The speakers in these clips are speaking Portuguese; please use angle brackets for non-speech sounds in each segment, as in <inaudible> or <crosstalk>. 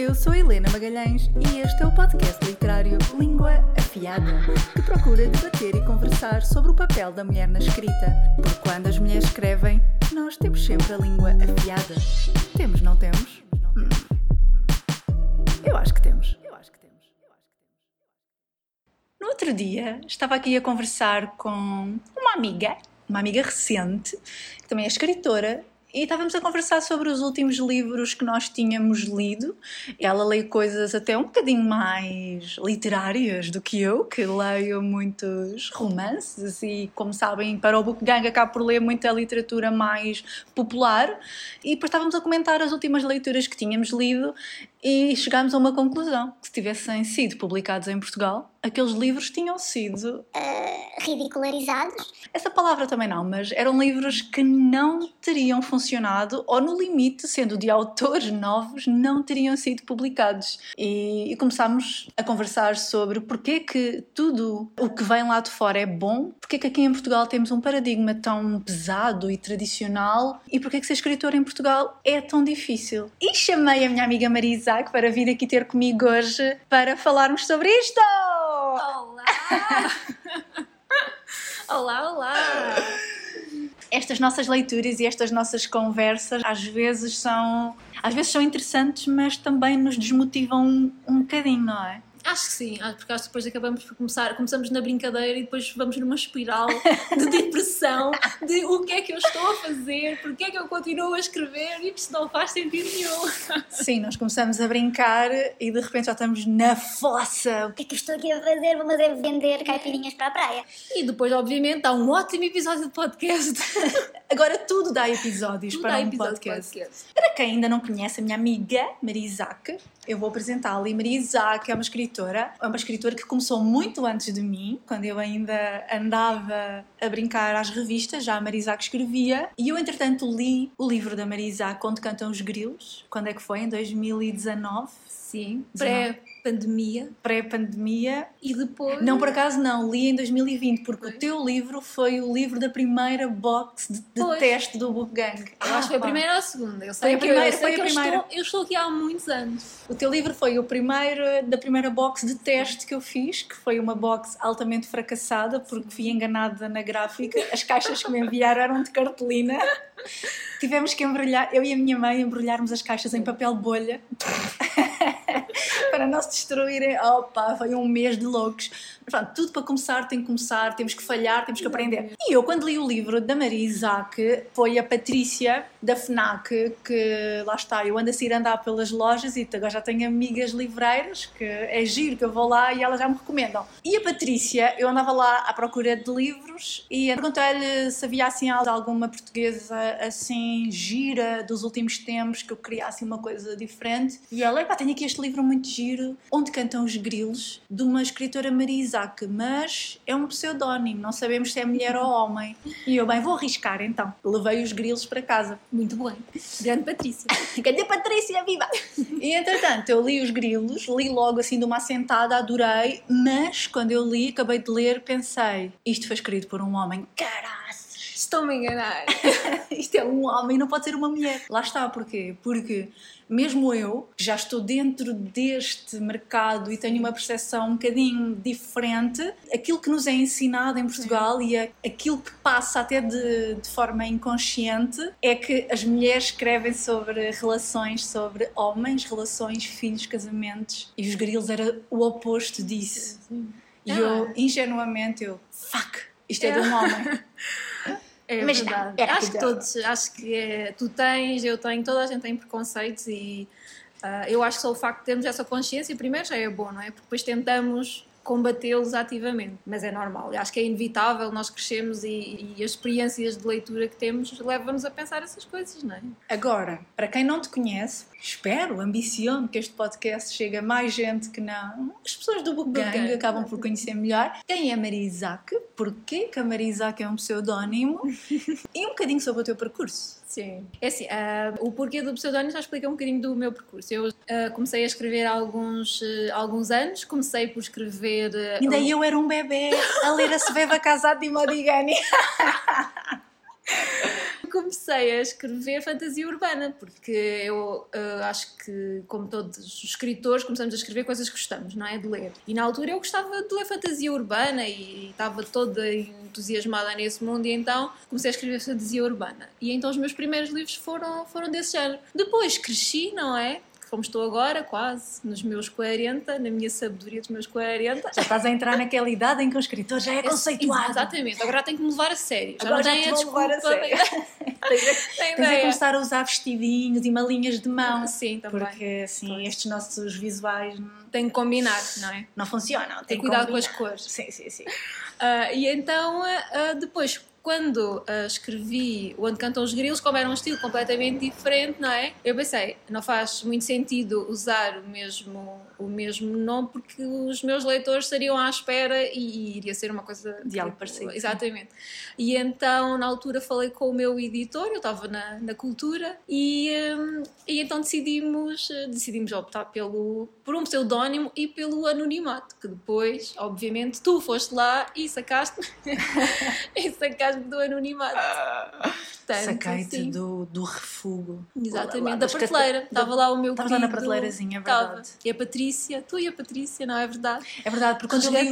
Eu sou Helena Magalhães e este é o podcast literário Língua Afiada, que procura debater e conversar sobre o papel da mulher na escrita. Porque quando as mulheres escrevem, nós temos sempre a língua afiada. Temos, não temos? Hum. Eu acho que temos. Eu acho que temos. No outro dia, estava aqui a conversar com uma amiga, uma amiga recente, que também é escritora e estávamos a conversar sobre os últimos livros que nós tínhamos lido. Ela lê coisas até um bocadinho mais literárias do que eu, que leio muitos romances e, como sabem, para o Book Gang acabo por ler muita literatura mais popular. E depois estávamos a comentar as últimas leituras que tínhamos lido e chegámos a uma conclusão: que se tivessem sido publicados em Portugal, aqueles livros tinham sido. Uh, ridicularizados. Essa palavra também não, mas eram livros que não teriam funcionado, ou no limite, sendo de autores novos, não teriam sido publicados. E, e começámos a conversar sobre porquê que tudo o que vem lá de fora é bom, porquê que aqui em Portugal temos um paradigma tão pesado e tradicional, e porquê que ser escritor em Portugal é tão difícil. E chamei a minha amiga Marisa Isaac para vir aqui ter comigo hoje para falarmos sobre isto! Olá! <laughs> olá, olá! Estas nossas leituras e estas nossas conversas às vezes são às vezes são interessantes, mas também nos desmotivam um, um bocadinho, não é? Acho que sim, porque acho que depois acabamos por começar, começamos na brincadeira e depois vamos numa espiral de <laughs> depressão, de o que é que eu estou a fazer, porque é que eu continuo a escrever e isto não faz sentido nenhum. Sim, nós começamos a brincar e de repente já estamos na fossa. O que é que eu estou aqui a fazer? Vamos é vender caipirinhas para a praia. E depois, obviamente, há um ótimo episódio de podcast. <laughs> Agora tudo dá episódios tudo para dá um podcast. podcast. Para quem ainda não conhece a minha amiga Maria Isaac, eu vou apresentá-la. E Maria Isaac é uma escritora, é uma escritora que começou muito antes de mim, quando eu ainda andava a brincar às revistas, já a Maria Isaac escrevia. E eu, entretanto, li o livro da Maria Isaac, Onde Cantam os Grilos. Quando é que foi? Em 2019? Sim, pré pandemia. Pré-pandemia. E depois. Não, por acaso não, li em 2020, porque o teu livro foi o livro da primeira box de, de teste do Book Gang. Eu acho que foi a primeira ou a segunda. Eu sei foi a primeira. Eu, foi a primeira. Eu estou, eu estou aqui há muitos anos. O teu livro foi o primeiro da primeira box de teste que eu fiz, que foi uma box altamente fracassada, porque fui enganada na gráfica. As caixas que me enviaram eram de cartolina. <laughs> Tivemos que embrulhar, eu e a minha mãe, embrulharmos as caixas em papel bolha para não se destruírem. Opa, foi um mês de loucos. Mas pronto, tudo para começar tem que começar, temos que falhar, temos que aprender. E eu, quando li o livro da Maria Isaac, foi a Patrícia da FNAC, que lá está, eu ando a sair andar pelas lojas e agora já tenho amigas livreiras, que é giro que eu vou lá e elas já me recomendam. E a Patrícia, eu andava lá à procura de livros e perguntei-lhe se havia assim alguma portuguesa assim gira dos últimos tempos que eu queria assim uma coisa diferente. E ela, pá, tenho aqui este livro muito giro, Onde Cantam os Grilos, de uma escritora Maria Isaac, mas é um pseudónimo, não sabemos se é mulher ou homem. E eu, bem, vou arriscar então. Levei os grilos para casa. Muito bem. Grande Patrícia. <laughs> Grande Patrícia, viva! E entretanto, eu li os grilos, li logo assim de uma assentada, adorei, mas quando eu li, acabei de ler, pensei, isto foi escrito por um homem. Caralho! Estou-me a enganar. <laughs> Isto é um homem, não pode ser uma mulher. Lá está, porquê? Porque mesmo eu, que já estou dentro deste mercado e tenho uma percepção um bocadinho diferente, aquilo que nos é ensinado em Portugal Sim. e aquilo que passa até de, de forma inconsciente é que as mulheres escrevem sobre relações, sobre homens, relações, filhos, casamentos e os grilos era o oposto disso. Sim. E ah. eu, ingenuamente, eu, fuck, isto é, é de um homem. <laughs> É Mas verdade. Não, acho que todos, acho que é, tu tens, eu tenho, toda a gente tem preconceitos e uh, eu acho que só o facto de termos essa consciência primeiro já é bom, não é? Porque depois tentamos combatê-los ativamente, mas é normal. Acho que é inevitável, nós crescemos e, e as experiências de leitura que temos levam-nos a pensar essas coisas, não é? Agora, para quem não te conhece, espero, ambiciono que este podcast chegue a mais gente que não. As pessoas do Book Gang acabam por conhecer melhor quem é Maria Isaac, porquê que a Maria Isaac é um pseudónimo <laughs> e um bocadinho sobre o teu percurso. Sim. É assim, uh, o porquê do pseudónimo já explica um bocadinho do meu percurso. Eu uh, comecei a escrever há alguns, uh, alguns anos, comecei por escrever... Ainda um... eu era um bebê a ler a Sveva Casado de Modigani. <laughs> comecei a escrever fantasia urbana, porque eu uh, acho que, como todos os escritores, começamos a escrever coisas que gostamos, não é? De ler. E na altura eu gostava de ler fantasia urbana e estava toda entusiasmada nesse mundo, e então comecei a escrever fantasia urbana. E então os meus primeiros livros foram, foram desse género. Depois cresci, não é? Como estou agora, quase, nos meus 40, na minha sabedoria dos meus 40. Já estás a entrar naquela idade em que o escritor já é conceituado. Exatamente, agora tenho que me levar a sério. Já agora não tenho a desculpa. Levar a sério. <laughs> <laughs> tens, tens a começar a usar vestidinhos e malinhas de mão. Sim, também. Porque assim, pois. estes nossos visuais. Tem que combinar, não é? Não funcionam. Tem que cuidado com as cores. Sim, sim, sim. Uh, e então, uh, depois, quando uh, escrevi Onde Cantam os Grilos, como era um estilo completamente diferente, não é? Eu pensei, não faz muito sentido usar o mesmo, o mesmo nome porque os meus leitores estariam à espera e, e iria ser uma coisa... De algo parecido. Exatamente. E então, na altura, falei com o meu editor, eu estava na, na cultura, e, um, e então decidimos, decidimos optar pelo, por um pseudónimo e pelo anonimato, que depois, obviamente, tu foste lá e sacaste, <laughs> e sacaste do anonimato. Saquei-te do, do refugo. Exatamente, da prateleira. Estava lá o meu Estava lá na prateleirazinha, é verdade. E a Patrícia, tu e a Patrícia, não é verdade? É verdade, porque quando eu li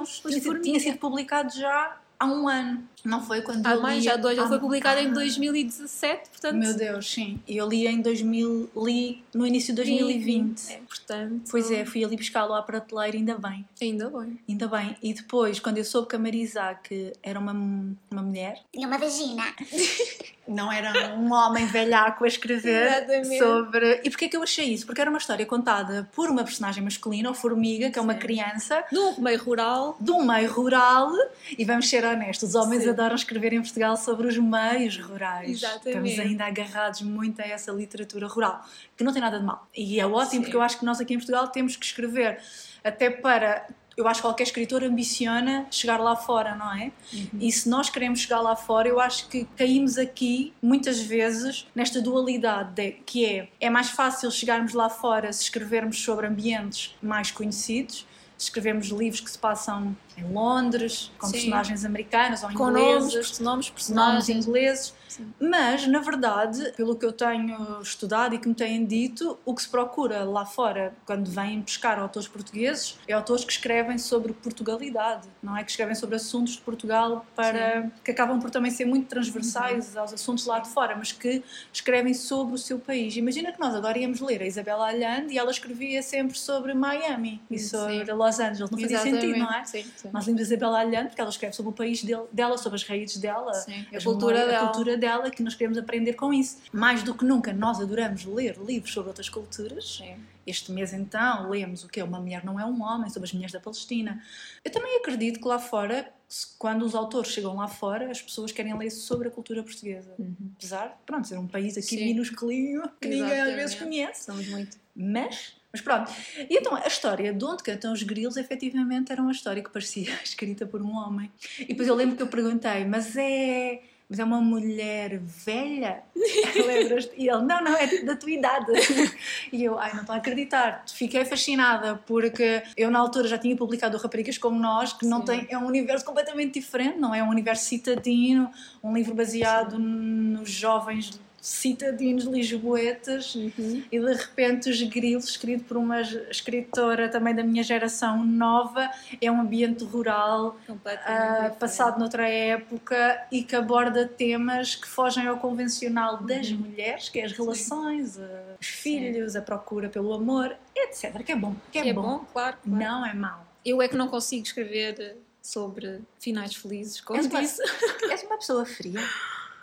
os tinha sido publicado já há um ano. Não foi quando há eu mais, li... já dois. Ele foi publicado ah, em 2017, portanto... Meu Deus, sim. E eu li em 2000, li no início de 2020. É, portanto... Pois é, fui ali buscá-lo à prateleira, ainda bem. Ainda bem. Ainda bem. E depois, quando eu soube que a Marisa, era uma, uma mulher... Tinha uma vagina. <laughs> não era um homem velhaco a escrever Exatamente. sobre... E porquê que eu achei isso? Porque era uma história contada por uma personagem masculina, o Formiga, que é uma Sim. criança... De um meio rural. De um meio rural. E vamos ser honestos, os homens Sim. Adoram escrever em Portugal sobre os meios rurais. Exatamente. Estamos ainda agarrados muito a essa literatura rural, que não tem nada de mal. E é ótimo, Sim. porque eu acho que nós aqui em Portugal temos que escrever até para eu acho que qualquer escritor ambiciona chegar lá fora, não é? Uhum. E se nós queremos chegar lá fora, eu acho que caímos aqui muitas vezes nesta dualidade de, que é é mais fácil chegarmos lá fora se escrevermos sobre ambientes mais conhecidos escrevemos livros que se passam em Londres, com Sim. personagens americanas ou com ingleses, nomes, nomes, personagens. ingleses. Sim. Mas, na verdade, pelo que eu tenho estudado e que me têm dito, o que se procura lá fora, quando vêm pescar autores portugueses, é autores que escrevem sobre Portugalidade, não é? Que escrevem sobre assuntos de Portugal para Sim. que acabam por também ser muito transversais uhum. aos assuntos lá de fora, mas que escrevem sobre o seu país. Imagina que nós agora íamos ler a Isabela Allende e ela escrevia sempre sobre Miami e sobre Los Angeles. Não fazia Exatamente. sentido, não é? Sim, sim. Nós lemos a Isabela Allende porque ela escreve sobre o país dela, sobre as raízes dela, sim. a cultura dela. A cultura dela que nós queremos aprender com isso. Mais do que nunca, nós adoramos ler livros sobre outras culturas. Sim. Este mês, então, lemos o que é Uma Mulher Não É um Homem, sobre as mulheres da Palestina. Eu também acredito que lá fora, quando os autores chegam lá fora, as pessoas querem ler sobre a cultura portuguesa. Uhum. Apesar, pronto, ser um país aqui Sim. minusculinho, que Exatamente. ninguém às vezes conhece. Somos muito. Mas mas pronto. E então, a história de onde cantam os grilos, efetivamente, era uma história que parecia <laughs> escrita por um homem. E depois eu lembro que eu perguntei, mas é mas é uma mulher velha. <laughs> Lembras? E ele, não, não, é da tua idade. <laughs> E eu, ai, não estou a acreditar. Fiquei fascinada porque eu na altura já tinha publicado Raparigas como Nós, que não tem, é um universo completamente diferente, não é? é um universo citadino, um livro baseado Sim. nos jovens citadinos lisboetas uhum. e de repente os grilos escrito por uma escritora também da minha geração nova é um ambiente rural uh, passado noutra época e que aborda temas que fogem ao convencional das uhum. mulheres que é as relações os filhos Sim. a procura pelo amor etc que é bom que é, que é bom. bom claro, claro, não é mau eu é que não consigo escrever sobre finais felizes como és disse uma, <laughs> és uma pessoa fria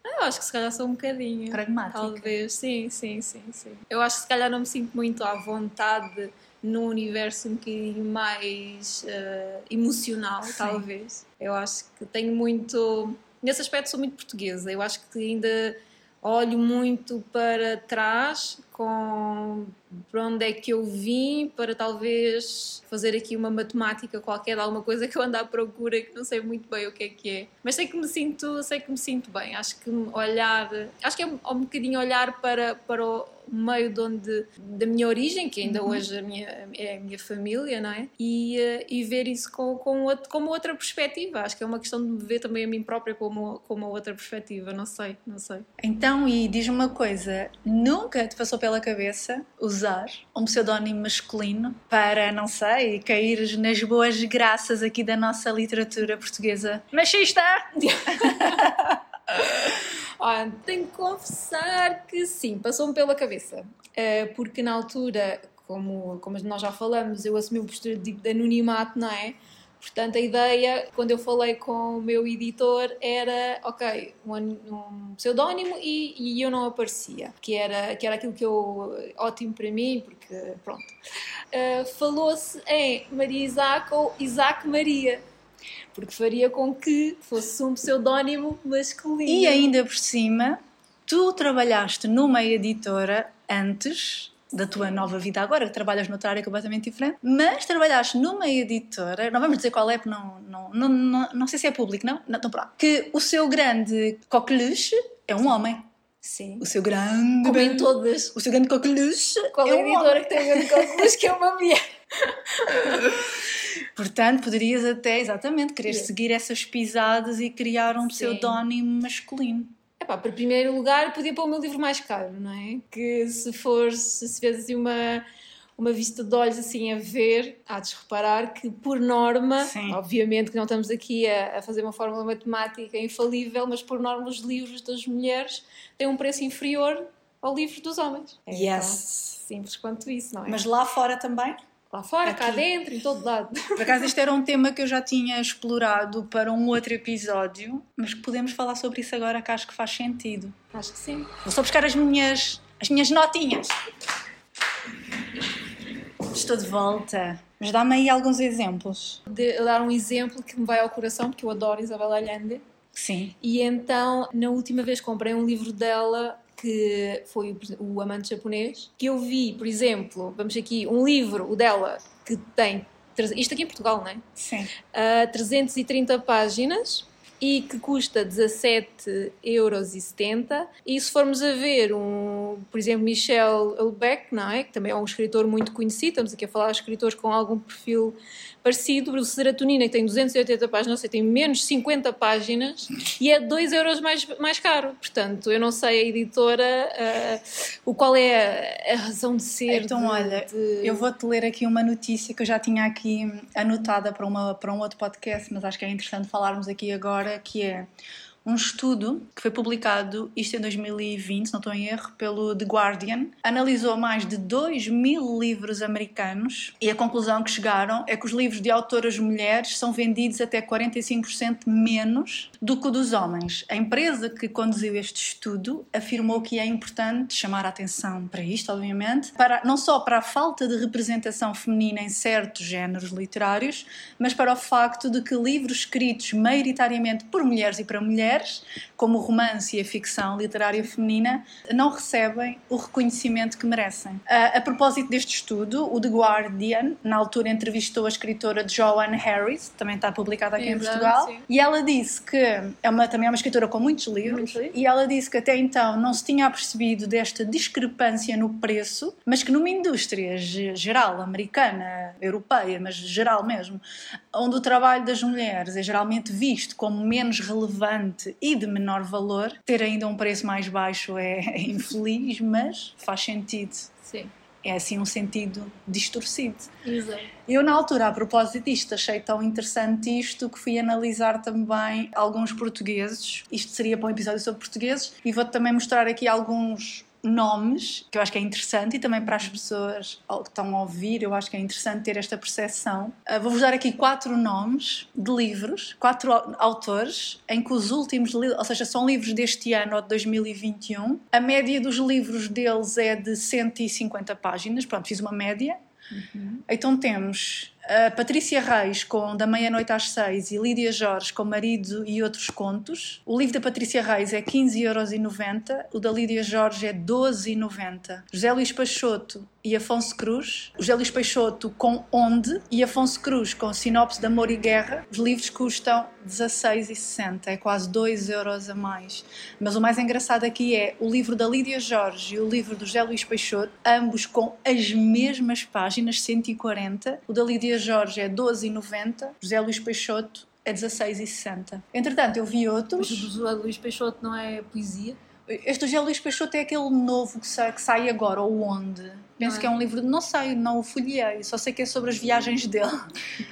eu acho que se calhar sou um bocadinho. Pragmática. Talvez, sim, sim, sim, sim. Eu acho que se calhar não me sinto muito à vontade num universo um bocadinho mais uh, emocional, sim. talvez. Eu acho que tenho muito. Nesse aspecto sou muito portuguesa. Eu acho que ainda olho muito para trás com para onde é que eu vim para talvez fazer aqui uma matemática qualquer alguma coisa que eu ando à procura que não sei muito bem o que é que é. Mas sei que me sinto sei que me sinto bem. Acho que olhar acho que é um, um bocadinho olhar para para o meio de onde, da minha origem, que ainda uhum. hoje a minha, é a minha família, não é? E, uh, e ver isso com, com, outro, como outra perspectiva. Acho que é uma questão de me ver também a mim própria como, como outra perspectiva. Não sei, não sei. Então, e diz-me uma coisa: nunca te passou pela cabeça usar um pseudónimo masculino para, não sei, cair nas boas graças aqui da nossa literatura portuguesa machista? <laughs> Olha, tenho que confessar que sim, passou-me pela cabeça. Uh, porque na altura, como, como nós já falamos, eu assumi uma postura de, de anonimato, não é? Portanto, a ideia, quando eu falei com o meu editor, era, ok, um, um pseudónimo e, e, eu não aparecia, que era, que era aquilo que eu, ótimo para mim, porque, pronto. Uh, Falou-se em Maria Isaac ou Isaac Maria porque faria com que fosse um pseudónimo masculino. E ainda por cima, tu trabalhaste numa editora antes da tua nova vida agora, que trabalhas noutra área completamente diferente, mas trabalhaste numa editora, não vamos dizer qual é, não, não, não, não, não sei se é público, não? Não, então pronto. Que o seu grande coqueluche é um homem. Sim. O seu grande. Como em todas. O seu grande coqueluche. Qual é a editora homem. que tem o grande coqueluche que é uma mulher? <laughs> Portanto, poderias até, exatamente, querer yeah. seguir essas pisadas e criar um Sim. pseudónimo masculino. Epá, para primeiro lugar, podia pôr o meu livro mais caro, não é? Que se for, se tivesse assim uma, uma vista de olhos assim a ver, há de reparar que, por norma, Sim. obviamente que não estamos aqui a, a, fazer uma fórmula matemática infalível, mas por norma os livros das mulheres têm um preço inferior ao livro dos homens. É yes. simples quanto isso, não é? Mas lá fora também? Lá fora, Aqui. cá dentro, em todo lado. <laughs> Por acaso, este era um tema que eu já tinha explorado para um outro episódio, mas podemos falar sobre isso agora que acho que faz sentido. Acho que sim. Vou só buscar as minhas, as minhas notinhas. Estou de volta. Mas dá-me aí alguns exemplos. De dar um exemplo que me vai ao coração, porque eu adoro Isabel Allende. Sim. E então, na última vez comprei um livro dela que foi o Amante Japonês, que eu vi, por exemplo, vamos aqui, um livro, o dela, que tem, isto aqui em Portugal, não é? Sim. Uh, 330 páginas e que custa 17,70 euros. E se formos a ver, um, por exemplo, Michel Houellebecq, não é? que também é um escritor muito conhecido, estamos aqui a falar de escritores com algum perfil parecido, o Serotonina, que tem 280 páginas, não sei, tem menos 50 páginas e é 2 euros mais, mais caro. Portanto, eu não sei a editora uh, o qual é a, a, razão de ser. Então, de, olha, de... eu vou-te ler aqui uma notícia que eu já tinha aqui anotada para, uma, para um outro podcast, mas acho que é interessante falarmos aqui agora, que é um estudo que foi publicado, isto em 2020, se não estou em erro, pelo The Guardian, analisou mais de 2 mil livros americanos e a conclusão que chegaram é que os livros de autoras mulheres são vendidos até 45% menos do que o dos homens. A empresa que conduziu este estudo afirmou que é importante chamar a atenção para isto, obviamente, para, não só para a falta de representação feminina em certos géneros literários, mas para o facto de que livros escritos maioritariamente por mulheres e para mulheres mulheres, como o romance e a ficção literária feminina, não recebem o reconhecimento que merecem. A, a propósito deste estudo, o The Guardian, na altura, entrevistou a escritora Joanne Harris, também está publicada aqui Exato, em Portugal, sim. e ela disse que é uma, também é uma escritora com muitos livros, Muito e ela disse que até então não se tinha apercebido desta discrepância no preço, mas que numa indústria geral, americana, europeia, mas geral mesmo, onde o trabalho das mulheres é geralmente visto como menos relevante e de menor valor, ter ainda um preço mais baixo é, <laughs> é infeliz, mas faz sentido. Sim. É assim um sentido distorcido. Exato. Eu, na altura, a propósito disto, achei tão interessante isto que fui analisar também alguns portugueses. Isto seria para um episódio sobre portugueses, e vou também mostrar aqui alguns nomes, que eu acho que é interessante, e também para as pessoas que estão a ouvir, eu acho que é interessante ter esta percepção. Uh, Vou-vos dar aqui quatro nomes de livros, quatro autores, em que os últimos, ou seja, são livros deste ano ou de 2021. A média dos livros deles é de 150 páginas, pronto, fiz uma média. Uhum. Então temos A Patrícia Reis com Da Meia-Noite às Seis e Lídia Jorge com Marido e Outros Contos. O livro da Patrícia Reis é 15,90€, o da Lídia Jorge é 12,90€. José Luís Peixoto e Afonso Cruz. José Luís Peixoto com Onde e Afonso Cruz com Sinopse de Amor e Guerra. Os livros custam 16,60, é quase 2 euros a mais. Mas o mais engraçado aqui é o livro da Lídia Jorge e o livro do José Luís Peixoto, ambos com as mesmas páginas, 140. O da Lídia Jorge é 12,90, José Luís Peixoto é 16,60. Entretanto, eu vi outros. Mas o José Luís Peixoto não é poesia? Este José Luís Peixoto é aquele novo que sai, que sai agora, ou onde? Penso é? que é um livro, não sei, não o folhei, só sei que é sobre as viagens dele.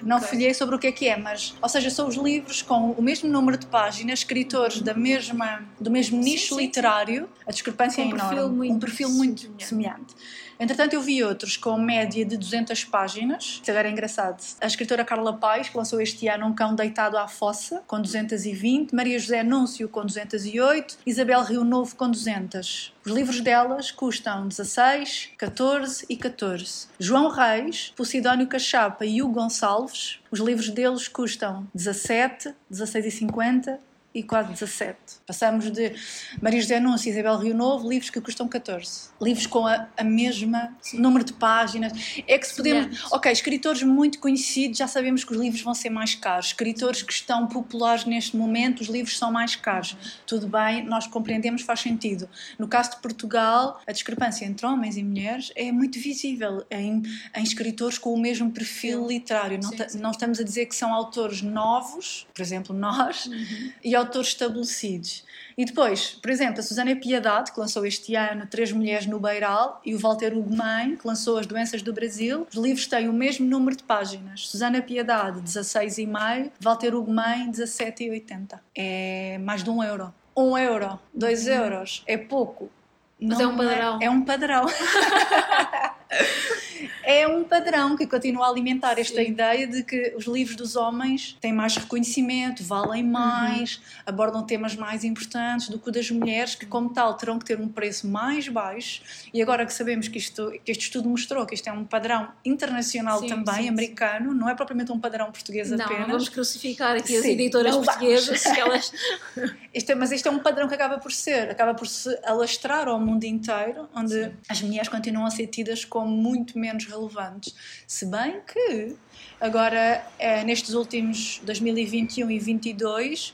Não okay. folhei sobre o que é que é, mas, ou seja, são os livros com o mesmo número de páginas, escritores da mesma, do mesmo nicho sim, sim, literário, a discrepância um é enorme. Perfil muito um perfil muito semelhante. semelhante. Entretanto, eu vi outros com média de 200 páginas. Isso agora é engraçado. A escritora Carla Paz, que lançou este ano Um Cão Deitado à Fossa, com 220. Maria José Núncio, com 208. Isabel Rio Novo, com 200. Os livros delas custam 16, 14 e 14. João Reis, Posidónio Cachapa e Hugo Gonçalves, os livros deles custam 17, 16,50 e quase 17. Passamos de Maria José Núncio e Isabel Rio Novo, livros que custam 14. Livros com a, a mesma Sim. número de páginas. É que se podemos. Ok, escritores muito conhecidos, já sabemos que os livros vão ser mais caros. Escritores que estão populares neste momento, os livros são mais caros. Tudo bem, nós compreendemos, faz sentido. No caso de Portugal, a discrepância entre homens e mulheres é muito visível em, em escritores com o mesmo perfil sim. literário. Não, sim, não, estamos a dizer que são autores novos, por exemplo, nós, uhum. e autores estabelecidos. E depois, por exemplo, a Susana Piedade, que lançou este ano Três Mulheres no Beiral, e o Walter Ugumem, que lançou As Doenças do Brasil. Os livros têm o mesmo número de páginas. Susana Piedade, 16,5, Walter Ugumem, 17,80. É mais de um euro. Um euro, dois euros, é pouco. Mas é Não é um padrão. É, é um padrão. <laughs> é um padrão que continua a alimentar esta Sim. ideia de que os livros dos homens têm mais reconhecimento, valem uhum. mais, uhum. abordam temas mais importantes do que o das mulheres, que, como tal, terão que ter um preço mais baixo. E agora que sabemos que, isto, que este estudo mostrou que isto é um padrão internacional sim, também, sim, americano, sim. não é propriamente um padrão português não, apenas. Não, vamos crucificar aqui as editoras portuguesas. Elas... <laughs> isto é, mas isto é um padrão que acaba por ser, acaba por se alastrar ao mundo inteiro, onde as mulheres continuam a ser tidas como como muito menos relevantes. Se bem que agora, é, nestes últimos 2021 e 2022,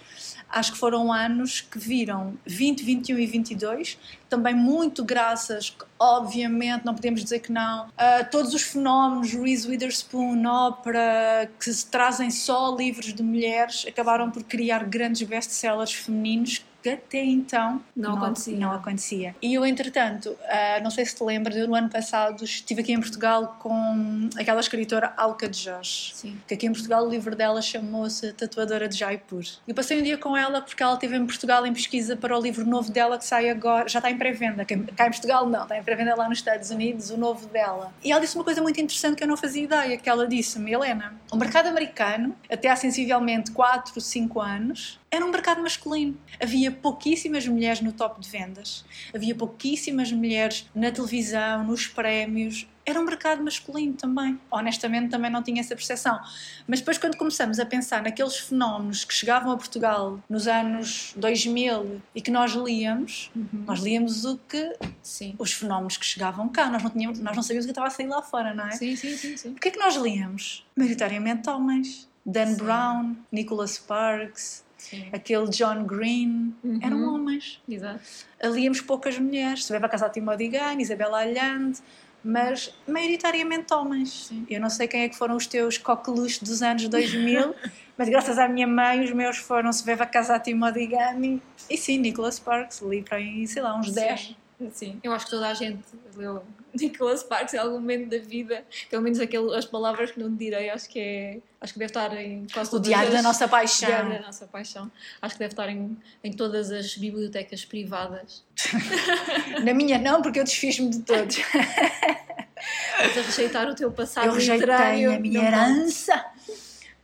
acho que foram anos que viram 20, 21 e 22, também muito graças, obviamente, não podemos dizer que não, a todos os fenómenos, Reese Witherspoon, ópera, que trazem só livros de mulheres, acabaram por criar grandes best-sellers femininos até então não, não, acontecia. não acontecia. E eu, entretanto, uh, não sei se te lembras, eu no ano passado estive aqui em Portugal com aquela escritora Alca de Jorge, Sim. que aqui em Portugal o livro dela chamou-se Tatuadora de Jaipur. Eu passei um dia com ela porque ela esteve em Portugal em pesquisa para o livro novo dela que sai agora, já está em pré-venda, cá em Portugal não, está em pré-venda lá nos Estados Unidos, o novo dela. E ela disse uma coisa muito interessante que eu não fazia ideia, que ela disse-me, Helena, o mercado americano, até há sensivelmente 4, 5 anos, era um mercado masculino. Havia pouquíssimas mulheres no top de vendas, havia pouquíssimas mulheres na televisão, nos prémios. Era um mercado masculino também. Honestamente, também não tinha essa percepção. Mas depois, quando começamos a pensar naqueles fenómenos que chegavam a Portugal nos anos 2000 e que nós líamos, uhum. nós líamos o que. Sim. os fenómenos que chegavam cá. Nós não, tínhamos, nós não sabíamos o que estava a sair lá fora, não é? Sim, sim, sim. sim. O que é que nós líamos? Maioritariamente homens. Dan sim. Brown, Nicholas Sparks, Sim. aquele John Green, uhum. eram homens. Exato. Líamos poucas mulheres. Se a casa de Timothy Gunn, Isabella Allende, mas maioritariamente homens. Sim. Eu não sei quem é que foram os teus coqueluches dos anos 2000, <laughs> mas graças à minha mãe os meus foram Se a casa de Timothy Gunn e sim, Nicholas Sparks, li para aí, sei lá, uns sim. 10. Sim, eu acho que toda a gente leu <laughs> Nicholas Sparks em algum momento da vida, pelo menos aquele, as palavras que não direi, acho que é. Acho que deve estar em quase todas O Diário as, da Nossa Paixão. Diário da Nossa Paixão. Acho que deve estar em, em todas as bibliotecas privadas. <laughs> Na minha não, porque eu desfiz-me de todos. <laughs> Mas a rejeitar o teu passado eu literário. a minha herança. Não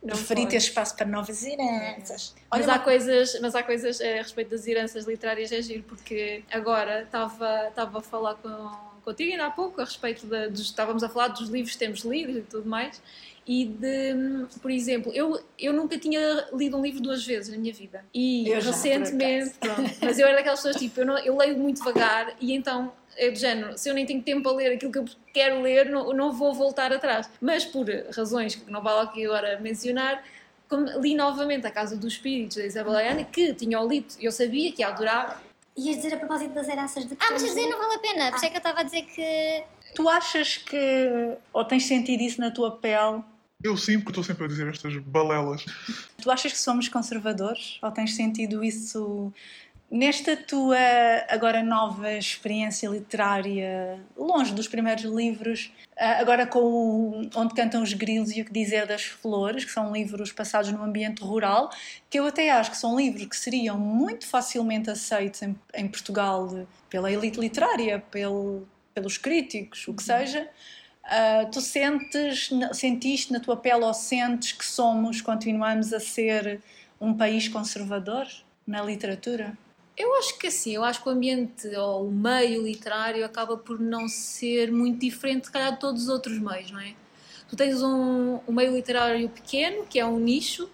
Preferi ter espaço para novas heranças. Mas, há coisas, mas há coisas a respeito das heranças literárias é giro, porque agora estava, estava a falar com contigo ainda há pouco, a respeito de, dos, estávamos a falar dos livros que temos lido e tudo mais, e de, por exemplo, eu, eu nunca tinha lido um livro duas vezes na minha vida. E eu recentemente, pronto, <laughs> mas eu era daquelas pessoas tipo, eu, não, eu leio muito devagar e então é do género, se eu nem tenho tempo para ler aquilo que eu quero ler, não, não vou voltar atrás. Mas por razões que não vale aqui agora mencionar, li novamente A Casa dos Espíritos da Isabel Ayane, que tinha o lido, eu sabia que ia adorar. Ias dizer a propósito das heranças de Ah, mas dizer não vale a pena, por isso é que eu estava a dizer que. Tu achas que, ou tens sentido isso na tua pele, eu sim, porque estou sempre a dizer estas balelas. Tu achas que somos conservadores? Ou tens sentido isso nesta tua agora nova experiência literária, longe dos primeiros livros, ah, agora com o, Onde Cantam os Grilos e o que Dizer das Flores, que são livros passados no ambiente rural, que eu até acho que são livros que seriam muito facilmente aceitos em, em Portugal pela elite literária, pel, pelos críticos, o que uhum. seja Uh, tu sentes, sentiste na tua pele ou sentes que somos, continuamos a ser um país conservador na literatura? Eu acho que sim, eu acho que o ambiente ou o meio literário acaba por não ser muito diferente, se calhar, de todos os outros meios, não é? Tu tens um, um meio literário pequeno, que é um nicho,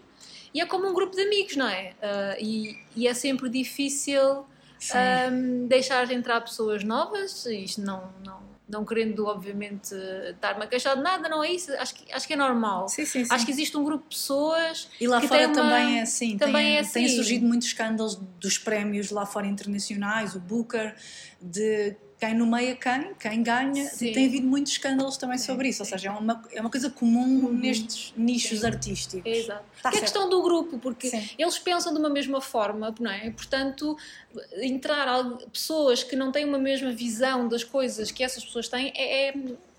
e é como um grupo de amigos, não é? Uh, e, e, é sempre difícil um, deixar entrar pessoas novas, isto não, não, não querendo, obviamente, estar-me a queixar de nada, não é isso. Acho que, acho que é normal. Sim, sim, sim. Acho que existe um grupo de pessoas. E lá fora também é assim. Também tem, é assim. Tem surgido muitos escândalos dos prémios lá fora internacionais, o Booker, de quem nomeia quem, quem ganha. Sim. Tem havido muitos escândalos também sim, sobre isso, sim. ou seja, é uma, é uma coisa comum uhum. nestes nichos artísticos. Exato. Tá é a questão do grupo, porque eles pensam de uma mesma forma, não é? Portanto, entrar pessoas que não têm uma mesma visão das coisas que essas pessoas têm é, é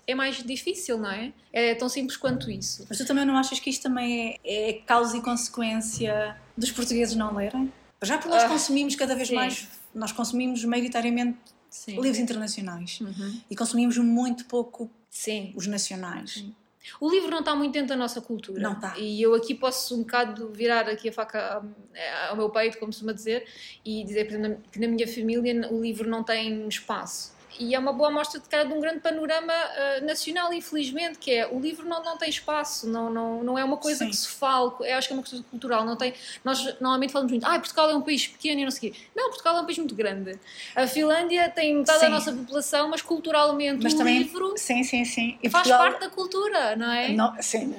é mais difícil, não é? É tão simples quanto isso. Mas tu também não achas que isto também é, é causa e consequência dos portugueses não lerem? Já porque nós uh, consumimos cada vez sim. mais, nós consumimos maioritariamente Sim. livros internacionais uhum. e consumimos muito pouco Sim. os nacionais. Sim. O livro não está muito dentro da nossa cultura. Não está. E eu aqui posso um bocado virar aqui a faca ao meu peito, como se costuma dizer, e dizer que na minha família o livro não tem espaço e é uma boa amostra de cara de um grande panorama uh, nacional, infelizmente, que é o livro não, não tem espaço, não, não, não é uma coisa Sim. que se fale, eu acho que é uma coisa cultural, não tem, nós normalmente falamos muito, ah, Portugal é um país pequeno e não sei o quê. Não, Portugal é um país muito grande. A Finlândia tem metade sim. da nossa população, mas culturalmente mas o também, livro sim, sim, sim. E faz Portugal, parte da cultura, não é? Não, sim,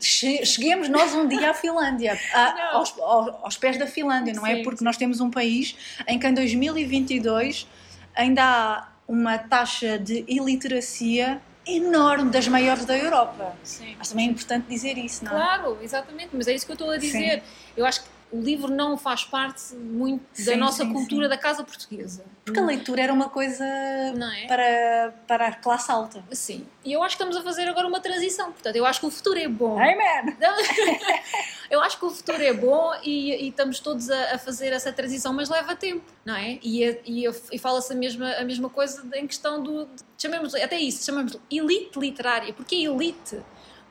cheguemos nós um dia à Finlândia, a, <laughs> aos, aos, aos, pés da Finlândia, não é? Porque nós temos um país em que em 2022 ainda há uma taxa de iliteracia enorme, das maiores da Europa. Sim. Mas também é importante dizer isso, não é? Claro, exatamente, mas é isso que eu estou a dizer. Sim. Eu acho que o livro não faz parte muito sim, da nossa sim, cultura sim. da casa portuguesa. Porque a leitura era uma coisa é? para, para a classe alta. Sim. E eu acho que estamos a fazer agora uma transição. Portanto, eu acho que o futuro é bom. Amen! <laughs> eu acho que o futuro é bom e, e estamos todos a, a, fazer essa transição, mas leva tempo, não é? E, e, e fala-se a mesma, a mesma coisa em questão do. Chamemos, até isso, chamamos elite literária. Porque elite?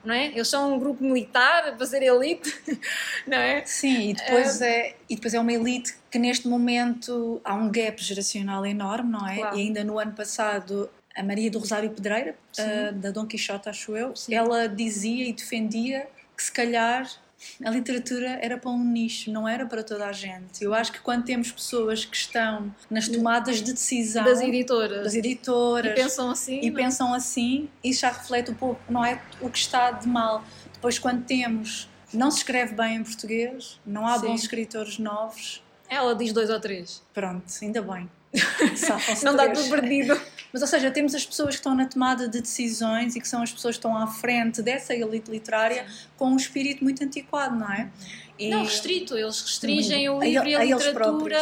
Não é? Eles são um grupo militar para ser elite, <laughs> não é? Sim, e depois, é... é, e depois é uma elite que neste momento há um gap geracional enorme, não é? Claro. E ainda no ano passado a Maria do Rosário Pedreira, uh, da Dom Quixote, acho eu, Sim. ela dizia e defendia que se calhar a literatura era para um nicho, não era para toda a gente. Eu acho que quando temos pessoas que estão nas tomadas de decisão das editoras, das editoras e pensam assim, e não? É? pensam assim, isso já reflete um pouco, não é o que está de mal. Depois quando temos não se escreve bem em português, não há Sim. bons escritores novos. Ela diz dois ou três. Pronto, ainda bem. <laughs> não dá tudo perdido. Mas, ou seja, temos as pessoas que estão na tomada de decisões e que são as pessoas que estão à frente dessa elite literária com um espírito muito antiquado, não é? E... Não restrito, eles restringem o livro a, e a, a literatura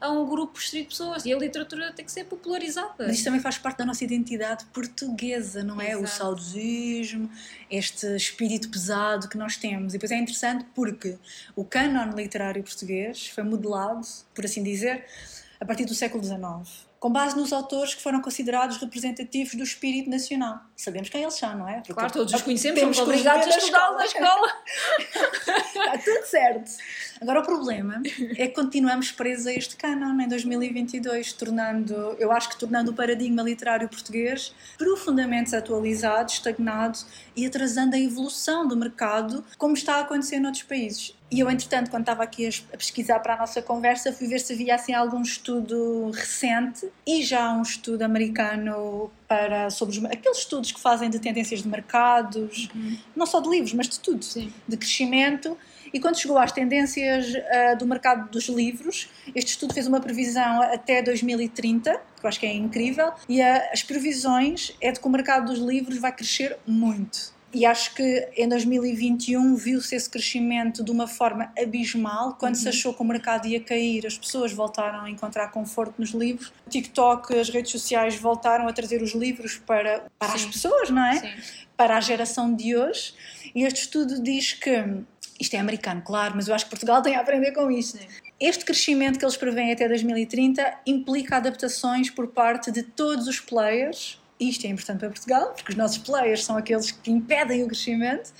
a um grupo restrito de pessoas e a literatura tem que ser popularizada. Mas isto também faz parte da nossa identidade portuguesa, não é? Exato. O saudosismo, este espírito pesado que nós temos. E depois é interessante porque o cânon literário português foi modelado, por assim dizer, a partir do século XIX com base nos autores que foram considerados representativos do espírito nacional. Sabemos quem eles são, não é? Porque claro, todos os conhecemos, somos obrigados a estudá-los na escola. Está <laughs> tudo certo. Agora, o problema é que continuamos presos a este canon em 2022, tornando, eu acho que tornando o paradigma literário português profundamente desatualizado, estagnado e atrasando a evolução do mercado, como está a acontecer noutros países. E eu, entretanto, quando estava aqui a pesquisar para a nossa conversa, fui ver se havia assim algum estudo recente e já um estudo americano para sobre os, aqueles estudos que fazem de tendências de mercados, uhum. não só de livros, mas de tudo, Sim. de crescimento. E quando chegou às tendências uh, do mercado dos livros, este estudo fez uma previsão até 2030, que eu acho que é incrível, e uh, as previsões é de que o mercado dos livros vai crescer muito e acho que em 2021 viu-se esse crescimento de uma forma abismal. Quando uhum. se achou que o mercado ia cair, as pessoas voltaram a encontrar conforto nos livros. O TikTok, as redes sociais voltaram a trazer os livros para, para as pessoas, não é? Sim. Para a geração de hoje. E este estudo diz que. Isto é americano, claro, mas eu acho que Portugal tem a aprender com isto. Sim. Este crescimento que eles prevêem até 2030 implica adaptações por parte de todos os players isto é importante para Portugal, porque os nossos players são aqueles que impedem o crescimento.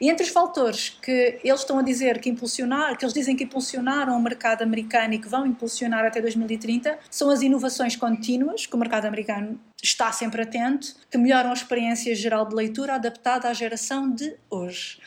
E entre os fatores que eles estão a dizer que impulsionar, que eles dizem que impulsionaram o mercado americano e que vão impulsionar até 2030, são as inovações contínuas, que o mercado americano está sempre atento, que melhoram a experiência geral de leitura adaptada à geração de hoje.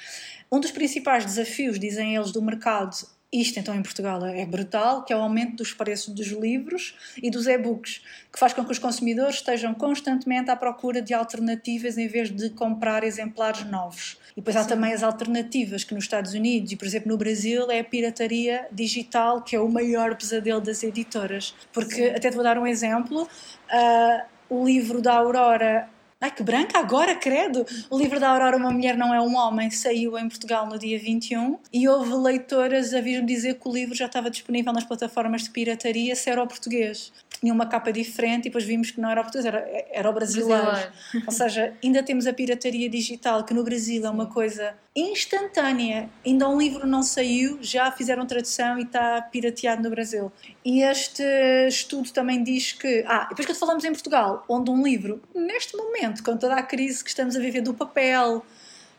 Um dos principais desafios, dizem eles, do mercado isto então em Portugal é brutal, que é o aumento dos preços dos livros e dos e-books, que faz com que os consumidores estejam constantemente à procura de alternativas em vez de comprar exemplares novos. E depois há Sim. também as alternativas que nos Estados Unidos e, por exemplo, no Brasil é a pirataria digital, que é o maior pesadelo das editoras. Porque, Sim. até te vou dar um exemplo, uh, o livro da Aurora Ai, que branca agora, credo! O livro da Aurora, Uma Mulher Não É um Homem, saiu em Portugal no dia 21 e houve leitoras a vir dizer que o livro já estava disponível nas plataformas de pirataria se era o português tinha uma capa diferente e depois vimos que não era o português, era, era o brasileiro. brasileiro. Ou seja, ainda temos a pirataria digital, que no Brasil é uma coisa instantânea. Ainda um livro não saiu, já fizeram tradução e está pirateado no Brasil. E este estudo também diz que. Ah, depois que falamos em Portugal, onde um livro, neste momento, com toda a crise que estamos a viver do papel,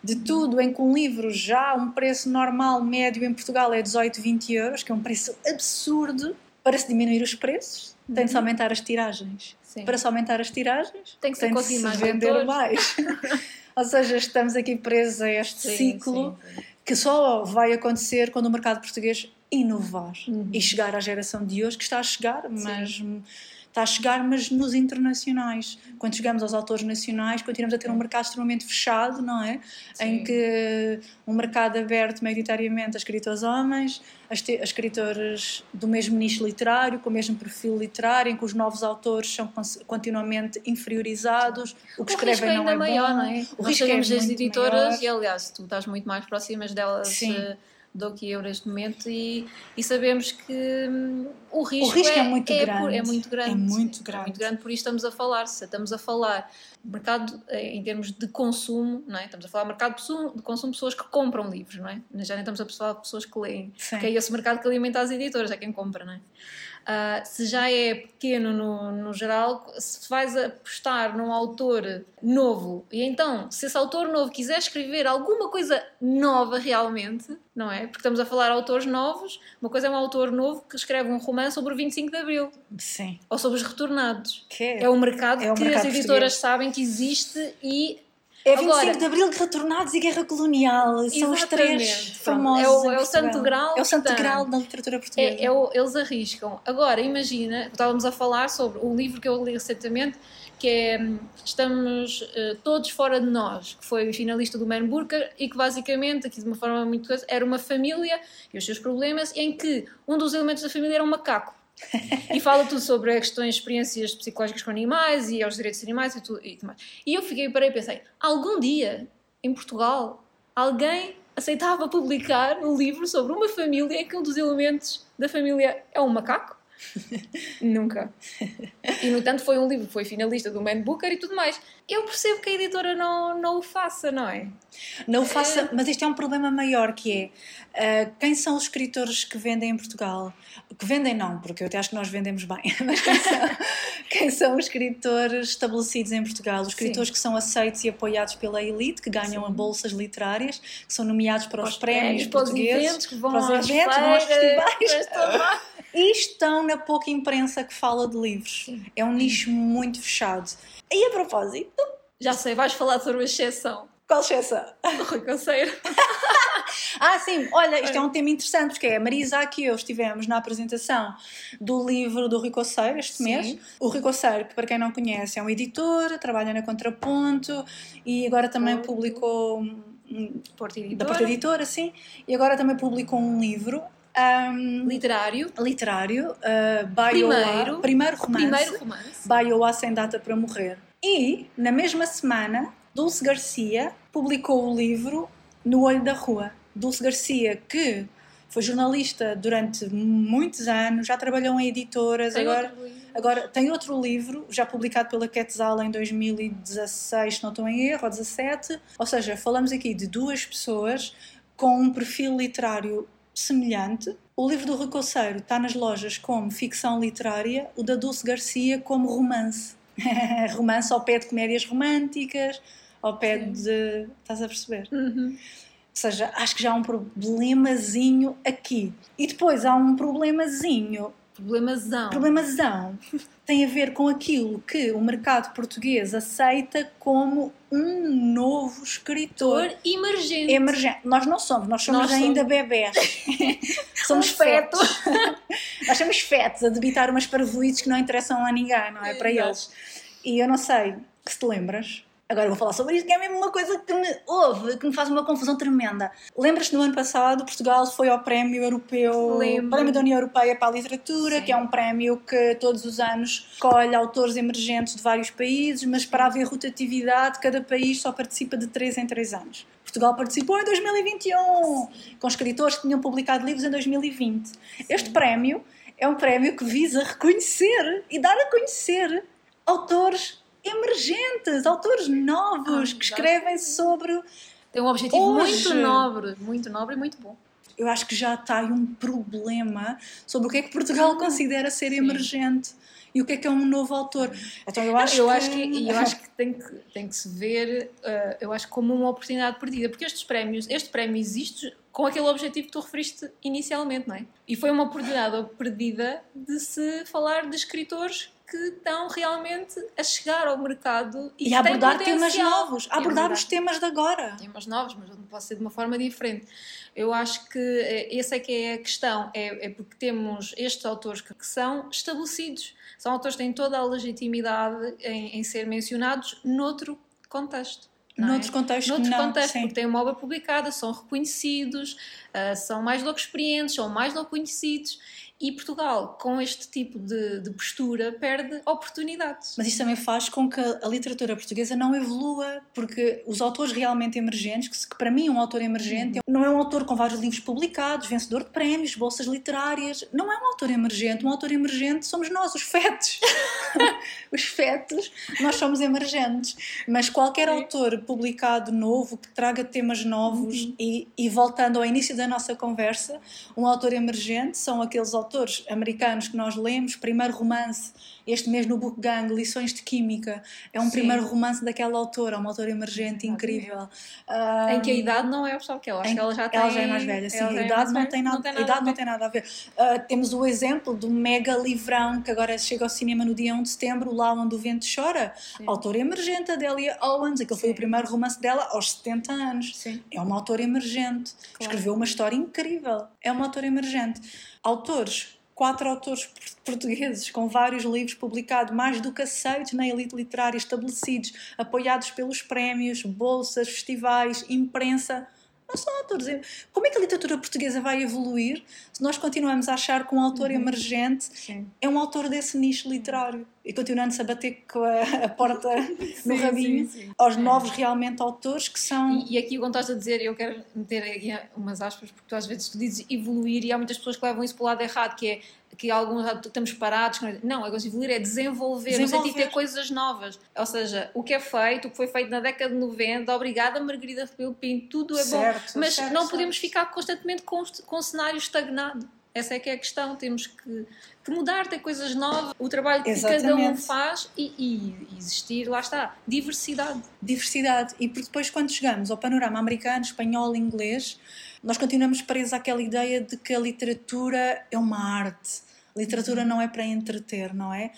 de tudo, em que um livro já um preço normal, médio em Portugal é 18, 20 euros, que é um preço absurdo, para se diminuir os preços, tem de se uhum. aumentar as tiragens. Sim. Para se aumentar as tiragens, tem que tem de se mais vender mais. <laughs> Ou seja, estamos aqui presos a este sim, ciclo sim, que só vai acontecer quando o mercado português inovar uhum. e chegar à geração de hoje, que está a chegar, mas está a chegar, mas nos internacionais. Quando chegamos aos autores nacionais, continuamos a ter um mercado extremamente fechado, não é? Sim. Em que um mercado aberto maioritariamente a escritores homens, a escritores do mesmo nicho literário, com o mesmo perfil literário, em que os novos autores são continuamente inferiorizados, o que o escrevem não é, é maior, bom. Não é? O Nós sabemos é das editoras maior. e, aliás, tu estás muito mais próximas delas. Sim. Uh, do que eu neste momento e, e sabemos que hum, o risco, o risco é, é, muito é, grande. Por, é muito grande. É muito grande. É muito grande, por isso estamos a falar. Se estamos a falar mercado eh, em termos de consumo, não é? estamos a falar mercado de consumo, de consumo pessoas que compram livros, não é? Já nem estamos a falar de pessoas que leem, Sim. que é esse mercado que alimenta as editoras, é quem compra, não é? Uh, se já é pequeno no, no geral, se vais apostar num autor novo e então, se esse autor novo quiser escrever alguma coisa nova realmente, não é? Porque estamos a falar de autores novos, uma coisa é um autor novo que escreve um romance sobre o 25 de Abril. Sim. Ou sobre os retornados. Que é, é um mercado é que mercado as editoras português. sabem que existe e é 25 Agora, de Abril, Retornados e Guerra Colonial. São os três famosos. É o, é o Santo Grau. É o Santo Grau da literatura portuguesa. É, é o, eles arriscam. Agora, imagina, estávamos a falar sobre um livro que eu li recentemente, que é hum, Estamos uh, Todos Fora de Nós, que foi o finalista do Man Burker e que basicamente, aqui de uma forma muito era uma família e os seus problemas, em que um dos elementos da família era um macaco e fala tudo sobre questões, experiências psicológicas com animais e aos direitos dos animais e tudo, e mais. E eu fiquei parei e pensei: algum dia em Portugal alguém aceitava publicar um livro sobre uma família em que um dos elementos da família é um macaco? Nunca. E, no entanto, foi um livro, foi finalista do Man Booker e tudo mais. Eu percebo que a editora não, não o faça, não é? Não o faça, é... mas isto é um problema maior que é uh, quem são os escritores que vendem em Portugal? Que vendem não, porque eu até acho que nós vendemos bem, <laughs> mas quem são, quem são os escritores estabelecidos em Portugal? Os escritores Sim. que são aceitos e apoiados pela elite, que ganham Sim. bolsas literárias, que são nomeados para, para os prémios portugueses, para os eventos, que vão para os eventos, vão aos festivais. E estão na pouca imprensa que fala de livros. Sim. É um nicho muito fechado. E a propósito. Já sei, vais falar sobre a exceção. Qual exceção? O Rui Conceiro. <laughs> ah, sim, olha, isto é um tema interessante, porque é a Marisa aqui e eu estivemos na apresentação do livro do Rui Conceiro este sim. mês. O Rui Conceiro, que para quem não conhece, é um editor, trabalha na Contraponto e agora também publicou. Da Porta Editora, sim. E agora também publicou um livro um, literário. Literário. Uh, primeiro, primeiro romance. Primeiro romance. Baioá sem data para morrer. E, na mesma semana, Dulce Garcia publicou o livro No Olho da Rua. Dulce Garcia, que foi jornalista durante muitos anos, já trabalhou em editoras, tem agora, agora tem outro livro, já publicado pela Quetzal em 2016, se não estou em erro, ou 17. Ou seja, falamos aqui de duas pessoas com um perfil literário semelhante. O livro do Recoceiro está nas lojas como ficção literária, o da Dulce Garcia como romance. <laughs> romance ao pé de comédias românticas, ao pé Sim. de. Estás a perceber? Uhum. Ou seja, acho que já há um problemazinho aqui. E depois há um problemazinho Problemazão. Problemazão tem a ver com aquilo que o mercado português aceita como um novo escritor emergente. emergente. Nós não somos, nós somos nós ainda <laughs> somos... bebés. somos fetos. nós somos fetos a debitar umas parvoices que não interessam a ninguém, não é? Para eles. E eu não sei, que se te lembras? Agora vou falar sobre isto, que é mesmo uma coisa que me ouve, que me faz uma confusão tremenda. Lembras-te no ano passado, Portugal foi ao Prémio Europeu, Lembro. Prémio da União Europeia para a Literatura, Sim. que é um prémio que todos os anos escolhe autores emergentes de vários países, mas para haver rotatividade, cada país só participa de 3 em 3 anos. Portugal participou em 2021, com escritores que tinham publicado livros em 2020. Sim. Este prémio é um prémio que visa reconhecer e dar a conhecer autores emergentes, autores novos ah, que escrevem sobre. Tem um objetivo hoje. muito nobre, muito nobre e muito bom. Eu acho que já está aí um problema sobre o que é que Portugal ah, considera ser Sim. emergente e o que é que é um novo autor. Então eu acho, eu que... acho que eu acho que tem que tem que se ver, uh, eu acho como uma oportunidade perdida, porque estes prémios, este prémio existe com aquele objetivo que tu referiste inicialmente, não é? E foi uma oportunidade perdida de se falar de escritores que estão realmente a chegar ao mercado e, e a abordar temas novos, a abordar os temas de agora. Temas novos, mas não pode ser de uma forma diferente. Eu acho que eh, essa é que é a questão, é, é porque temos estes autores que, que, são estabelecidos, são autores que têm toda a legitimidade em, em ser mencionados noutro contexto. Noutros é? contextos, Noutros não, contextos, sim. porque têm uma obra publicada, são reconhecidos, uh, são mais logo experientes, são mais logo conhecidos e Portugal, com este tipo de, de, postura, perde oportunidades. Mas isso também faz com que a literatura portuguesa não evolua, porque os autores realmente emergentes, que, que para mim um autor emergente, não é um autor com vários livros publicados, vencedor de prémios, bolsas literárias, não é um autor emergente. Um autor emergente somos nós, os fetos. <laughs> os fetos, nós somos emergentes. Mas qualquer Sim. autor publicado novo, que traga temas novos, uhum. e, e voltando ao início da nossa conversa, um autor emergente são aqueles autores autores americanos que nós lemos, primeiro romance, este mês no Book Gang, Lições de Química, é um Sim. primeiro romance daquela autora, uma autora emergente incrível. Um, em que a idade não é o que ela, acho que ela já tem. Ela já é mais velha, sim, a é idade, não, tem nada, não tem nada, idade não tem nada a ver. Uh, temos o exemplo do mega livrão que agora chega ao cinema no dia 1 de setembro, Lá Onde o Vento Chora. Sim. Autora emergente, Adélia Owens, aquele foi o primeiro romance dela aos 70 anos. Sim. É uma autora emergente. Claro. Escreveu uma história incrível. É uma autora emergente autores, quatro autores portugueses com vários livros publicados, mais do que aceitos na elite literária, estabelecidos, apoiados pelos prémios, bolsas, festivais, imprensa não são autores. Como é que a literatura portuguesa vai evoluir se nós continuamos a achar que um autor uhum. emergente sim. é um autor desse nicho literário e continuando-se a bater com a, a porta <laughs> no rabinho sim, sim, aos novos realmente autores que são. E, e aqui quando estás a dizer, eu quero meter aqui umas aspas, porque tu às vezes tu dizes evoluir e há muitas pessoas que levam isso para o lado errado, que é que alguns estamos parados. Não, agora evoluir é desenvolver, desenvolver. no sentido de ter coisas novas. Ou seja, o que é feito, o que foi feito na década de 90, obrigada Margarida Rebelo Pinto, tudo é certo, bom. Mas certo, não certo. podemos ficar constantemente com, com um cenário estagnado. Essa é que é a questão. Temos que, que mudar, ter coisas novas, o trabalho que Exatamente. cada um faz e, e, existir, lá está, diversidade. Diversidade. E depois, quando chegamos ao panorama americano, espanhol, inglês, nós continuamos presos àquela ideia de que a literatura é uma arte Literatura não é para entreter, não é?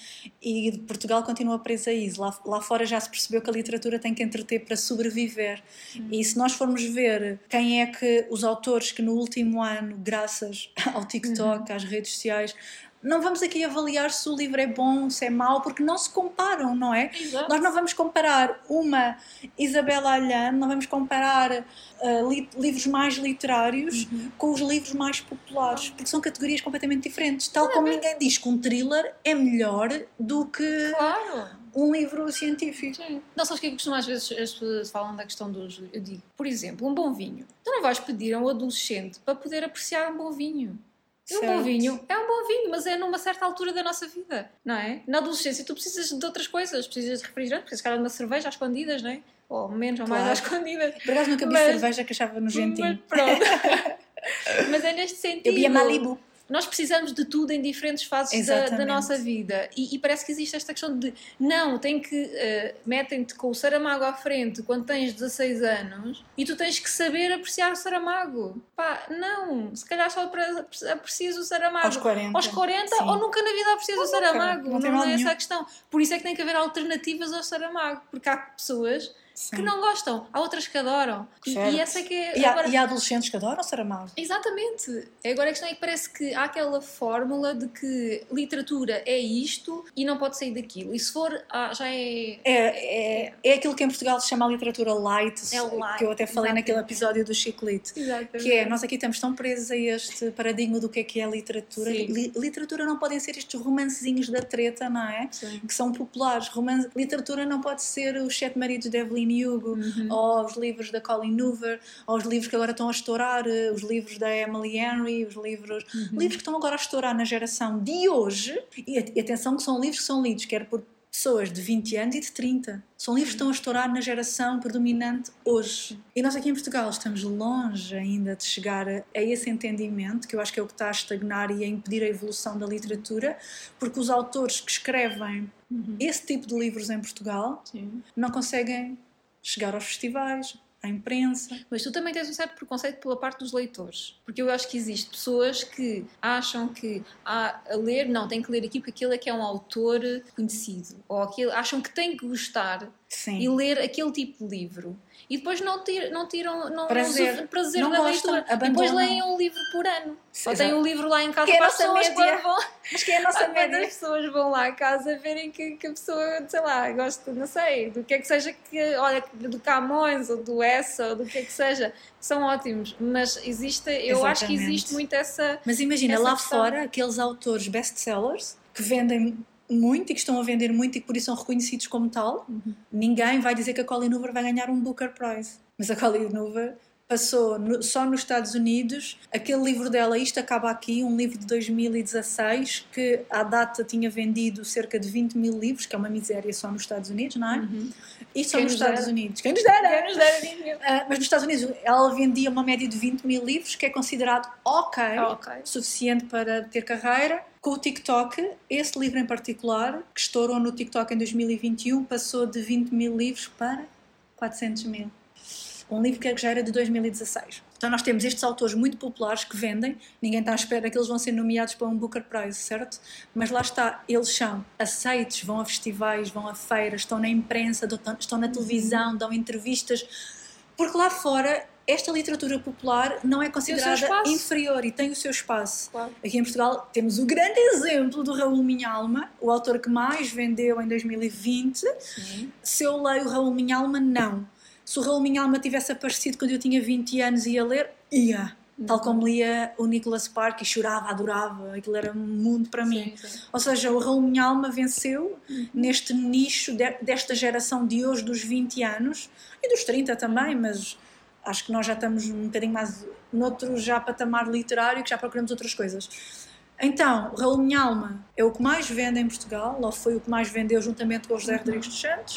E Portugal continua presa a isso. Lá, lá fora já se percebeu que a literatura tem que entreter para sobreviver. Uhum. E se nós formos ver quem é que os autores que no último ano, graças ao TikTok, uhum. às redes sociais, não vamos aqui avaliar se o livro é bom, se é mau, porque não se comparam, não é? Exato. Nós não vamos comparar uma Isabela Allende, não vamos comparar uh, li livros mais literários uhum. com os livros mais populares, porque são categorias completamente diferentes. Tal como ninguém diz que um thriller é melhor do que claro. um livro científico. Sim. Não sabes o que é que às vezes as pessoas falam da questão dos. Eu digo, por exemplo, um bom vinho. Tu não vais pedir a um adolescente para poder apreciar um bom vinho. Um bom vinho é um bom vinho, mas é numa certa altura da nossa vida, não é? Na adolescência tu precisas de outras coisas, precisas de refrigerante, precisas de uma cerveja às escondidas, não é? Ou menos ou claro. mais às escondidas. Por acaso nunca vi mas, cerveja que achava nojentinho. Mas pronto. <laughs> mas é neste sentido. Eu bia Malibu nós precisamos de tudo em diferentes fases da, da, nossa vida. E, e, parece que existe esta questão de não, tem que uh, metem-te com o Saramago à frente quando tens 16 anos e tu tens que saber apreciar o Saramago. Pá, não, se calhar só aprecias o Saramago aos 40, aos 40 ou nunca na vida aprecias o Saramago. Não, não é essa a questão, por isso é que tem que haver alternativas ao Saramago, porque há pessoas Sim. que não gostam, há outras que adoram. Certo. E essa é que é. E há, agora... e há adolescentes que adoram Saramago. Exatamente. Agora a questão é que parece que há aquela fórmula de que literatura é isto e não pode sair daquilo. E se for, ah, já é... é. É, é. aquilo que em Portugal se chama a literatura light, é light que eu até falei exatamente. naquele episódio do Chiclete. Exatamente. Que é, nós aqui estamos tão presos a este paradigma do que é que é literatura. Li, literatura não podem ser estes romancezinhos da treta, não é? Sim. Que são populares. Literatura não pode ser os Sete Maridos de Evelyn Hugo, uhum. ou os livros da Colin Hoover, ou os livros que agora estão a estourar, eh, os livros da Emily Henry, os livros, uhum. livros que estão agora a estourar na geração de hoje, e, e atenção que são livros que são lidos, quer por pessoas de 20 anos e de 30. São livros que estão a estourar na geração predominante hoje. E nós aqui em Portugal estamos longe ainda de chegar a, a, esse entendimento, que eu acho que é o que está a estagnar e a impedir a evolução da literatura, porque os autores que escrevem uhum. esse tipo de livros em Portugal Sim. não conseguem chegar aos festivais, à imprensa. Mas tu também tens um certo preconceito pela parte dos leitores, porque eu acho que existe pessoas que acham que ah, a ler, não, tem que ler aqui porque aquele é que é um autor conhecido, ou aquele, acham que tem que gostar Sim. e ler aquele tipo de livro e depois não, tir, não tiram não, prazer, não prazer não da gostam, leitura. Abandonam. Depois leem um livro por ano. Sim, Ou têm um livro lá em casa que é para as pessoas média. vão. Mas que é a nossa <laughs> média. as pessoas vão lá a casa verem que, que a pessoa, sei lá, gosta, não sei, do que é que seja que, olha, do Camões ou do Essa ou do que é que seja, são ótimos. Mas existe, eu Exatamente. acho que existe muito essa. Mas imagina, essa lá questão. fora, aqueles autores best-sellers que vendem muito e que estão a vender muito e que por isso são reconhecidos como tal, uhum. ninguém vai dizer que a Colin Hoover vai ganhar um Booker Prize. Mas a Colin Hoover passou no, só nos Estados Unidos aquele livro dela, Isto Acaba Aqui, um livro de 2016 que à data tinha vendido cerca de 20 mil livros, que é uma miséria só nos Estados Unidos, não é? Uhum. Isto só nos Estados dera? Unidos. Quem nos dera? Quem nos dera uh, mas nos Estados Unidos ela vendia uma média de 20 mil livros, que é considerado ok, okay. suficiente para ter carreira. Com o TikTok, esse livro em particular, que estourou no TikTok em 2021, passou de 20 mil livros para 400 mil. Um livro que já era de 2016. Então nós temos estes autores muito populares que vendem, ninguém está à espera que eles vão ser nomeados para um Booker Prize, certo? Mas lá está, eles são aceitos, vão a festivais, vão a feiras, estão na imprensa, estão na televisão, dão entrevistas, porque lá fora esta literatura popular não é considerada inferior e tem o seu espaço. Claro. Aqui em Portugal temos o grande exemplo do Raul Minhalma, o autor que mais vendeu em 2020. Sim. Se eu leio Raul Minhalma, não. Se o Raul Minhalma tivesse aparecido quando eu tinha 20 anos e ia ler, ia. Tal como lia o Nicholas Spark e chorava, adorava, aquilo era um mundo para mim. Sim, sim. Ou seja, o Raul Minhalma venceu uhum. neste nicho de, desta geração de hoje dos 20 anos e dos 30 também, mas acho que nós já estamos um bocadinho mais noutro já patamar literário que já procuramos outras coisas. Então, Raul Minha Alma é o que mais vende em Portugal, ou foi o que mais vendeu juntamente com o José Rodrigues dos Santos.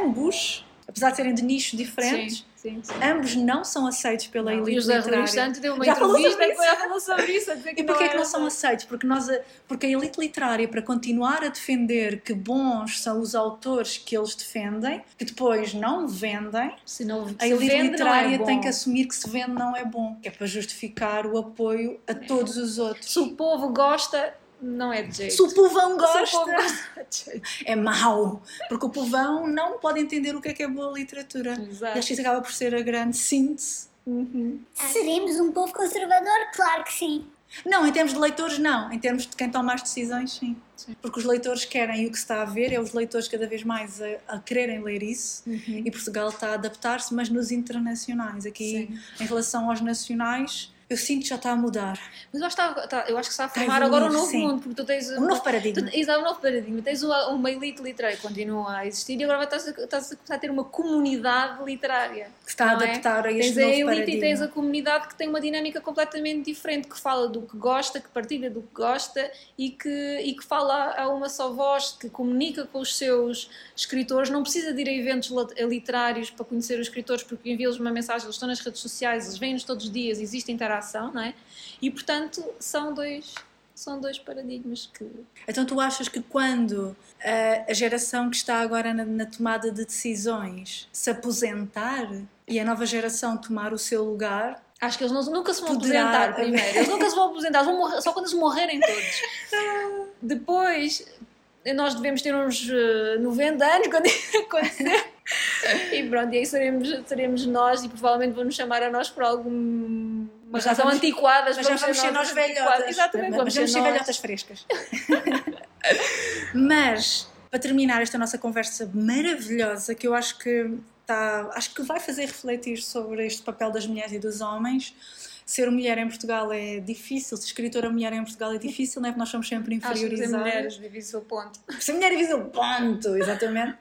Ambos, apesar de serem de nichos diferentes, Sim. Sim. Ambos não são aceitos pela Não, elite e o José literária. Rodrigues Santos deu uma Já falou entrevista sobre falou sobre isso. A dizer que E porquê não que não são aceitos? Porque, nós, porque a elite literária, para continuar a defender que bons são os autores que eles defendem, que depois não vendem, Se não a se elite vende, é literária bom. tem que assumir que se vende não é bom, que é para justificar o apoio a todos os outros. Se o povo gosta, não é de jeito. Se o povão Se o gosta, povo <laughs> gosta, é mau, porque o povão não pode entender o que é que é boa literatura. Exato. E acho que isso acaba por ser a grande síntese. Uhum. Seremos um povo conservador? Claro que sim. Não, em termos de leitores, não. Em termos de quem toma as decisões, sim. Porque os leitores querem e o que se está a ver é os leitores cada vez mais a, a quererem ler isso Uhum. e Portugal está a adaptar-se, mas nos internacionais. Aqui, em relação aos nacionais, eu sinto que já está a mudar. Mas eu acho, que está, está- eu acho que está a a formar agora um novo sim. mundo, porque tu tens Um novo paradigma. Tu, exato, um novo paradigma. Tens uma, uma elite literária que continua a existir e agora estás a, estás a começar a ter uma comunidade literária. Que está a é? adaptar a Tens este a novo elite paradigma. e tens a comunidade que tem uma dinâmica completamente diferente, que fala do que gosta, que partilha do que gosta e que, e que fala a uma só voz, que comunica com os seus escritores. Não precisa de ir a eventos literários para conhecer os escritores, porque envia-lhes uma mensagem, eles estão nas redes sociais, eles vêm-nos todos os dias, existe interação, não é? E portanto são dois, são dois paradigmas que. Então tu achas que quando ah, a geração que está agora na, na tomada de decisões se aposentar e a nova geração tomar o seu lugar, Acho que eles não- nunca se vão Poderá aposentar primeiro. Eles nunca se vão aposentar, vão morrer, só quando eles morrerem todos. <laughs> Depois, nós devemos ter uns eh, 90 anos quando isso <laughs> acontecer. E pronto, e aí seremos, seremos nós e provavelmente vão nos chamar a nós por alguma Mas já razão vamos- antiquada. mas já vamos ser nós velhotas. Exatamente, Mas vamos ser nós. velhotas frescas. <laughs> Mas, para terminar esta nossa conversa maravilhosa, que eu acho que está, acho que vai fazer refletir sobre este papel das mulheres e dos homens. Ser mulher em Portugal é difícil, ser escritora mulher em Portugal é difícil, não é? Porque nós somos sempre que ser mulheres, difícil ponto. <laughs> Ser mulher difícil, ponto, exatamente.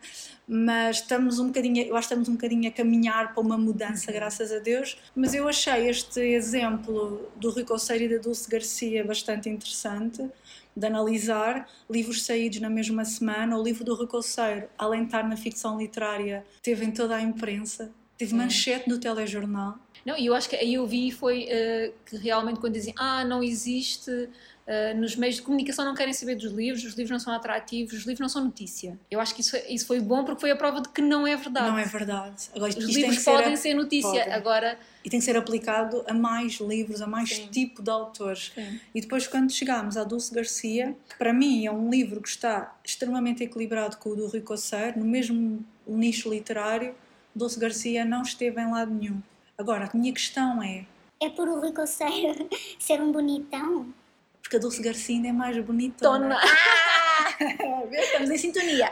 Mas estamos um bocadinho, eu acho que estamos um bocadinho a caminhar para uma mudança, graças a Deus. Mas eu achei este exemplo do Rui Conceiro e da Dulce Garcia bastante interessante de analisar livros saídos na mesma semana. O livro do Rui Conceiro, além de estar na ficção literária, teve em toda a imprensa, teve manchete no telejornal. Não, e eu acho que aí eu vi foi eh, que realmente quando dizem ah, não existe, eh, nos meios de comunicação não querem saber dos livros, os livros não são atrativos, os livros não são notícia. Eu acho que isso, isso foi bom porque foi a prova de que não é verdade. Não é verdade. Agora, Os livros ser podem a- ser notícia, podem. agora e tem que ser aplicado a mais livros, a mais Sim. tipo de autores. Sim. E depois, quando chegámos à Dulce Garcia, que para mim é um livro que está extremamente equilibrado com o do Rui Coceiro, no mesmo nicho literário, Dulce Garcia não esteve em lado nenhum. Agora, a minha questão é, É por o Rui Conceiro <laughs> ser um bonitão? porque a Dulce Garcia ainda é mais bonitona. Tona. Ah, <laughs> vês? Estamos em sintonia.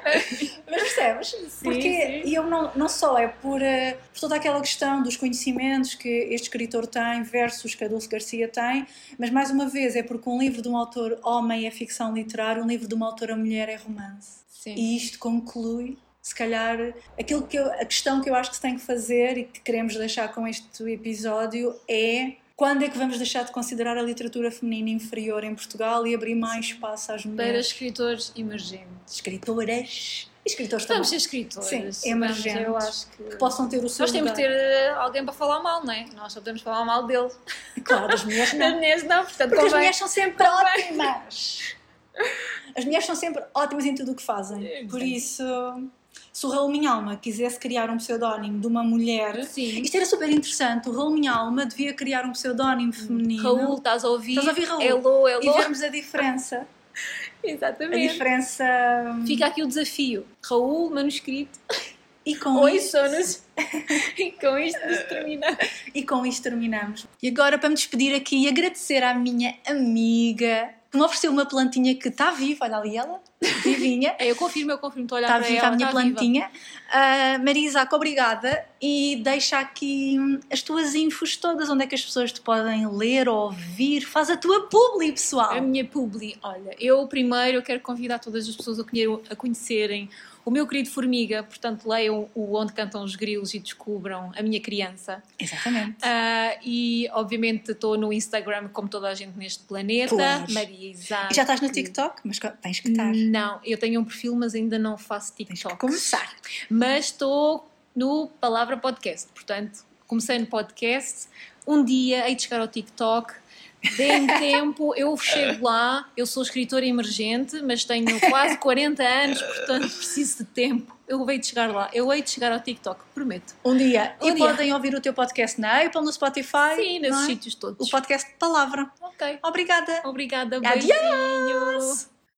Mas percebes? Porque sim. eu não, não só é por, eh, por toda aquela questão dos conhecimentos que este escritor tem versus que a Dulce Garcia tem, mas mais uma vez é porque um livro de um autor homem é ficção literária, um livro de uma autora mulher é romance. Sim. E isto conclui, se calhar, aquilo que eu- a questão que eu acho que se tem que fazer e que queremos deixar com este episódio é quando é que vamos deixar de considerar a literatura feminina inferior em Portugal e abrir mais espaço às Para mulheres? escritores emergentes. escritoras escritores também, Vamos ser escritores. Sim, emergentes. Eu acho que. que possam ter o seu Nós temos que ter eh, alguém para falar mal, não é? Nós só podemos falar mal dele. Claro, as mulheres Das <laughs> não. mulheres não, portanto Porque as convém. mulheres são sempre ótimas. As mulheres são sempre ótimas em tudo o que fazem. Por isso, se o Raul Minhalma quisesse criar um pseudónimo de uma mulher, Sim. isto era super interessante. O Raul Minhalma devia criar um pseudónimo feminino. Raul, estás a ouvir? Estás a ouvir, Raul? Hello, E hello. vermos a diferença. <laughs> A Exatamente. diferença. hum, Fica aqui o desafio. Raul, manuscrito. E com Oi, isto- sonos. <laughs> e com isto terminamos. E com isto terminamos. E agora, para me despedir aqui e agradecer à minha amiga que me ofereceu uma plantinha que está viva, olha ali ela, vivinha. <laughs> É, eu confirmo, eu confirmo, estou a olhar está para viva ela. a minha está plantinha. Uh, Maria Isaac, obrigada. E deixa aqui hum, as tuas infos todas, onde é que as pessoas te podem ler ou ouvir. Faz a tua publi, pessoal. A minha publi, olha, eu primeiro quero convidar todas as pessoas a conhecerem o meu querido Formiga, portanto, leiam o Onde Cantam os Grilos e descubram a minha criança. Exatamente. Uh, e, obviamente, estou no Instagram, como toda a gente neste planeta, pois. Maria Isaac. E já estás no TikTok? Mas tens que estar. Não, eu tenho um perfil, mas ainda não faço TikTok. Tens que começar. Mas estou no Palavra Podcast, portanto, comecei no podcast. Um dia hei de chegar ao TikTok Deem tempo, eu chego lá, eu sou escritora emergente, mas tenho quase 40 anos, portanto preciso de tempo. Eu hei de chegar lá, eu hei de chegar ao TikTok, prometo. Um dia. Um e dia. podem ouvir o teu podcast na Apple, no Spotify. Sim, nesses é? sítios todos. O podcast de Palavra. Ok. Obrigada. Obrigada, beijinhos. Adiós.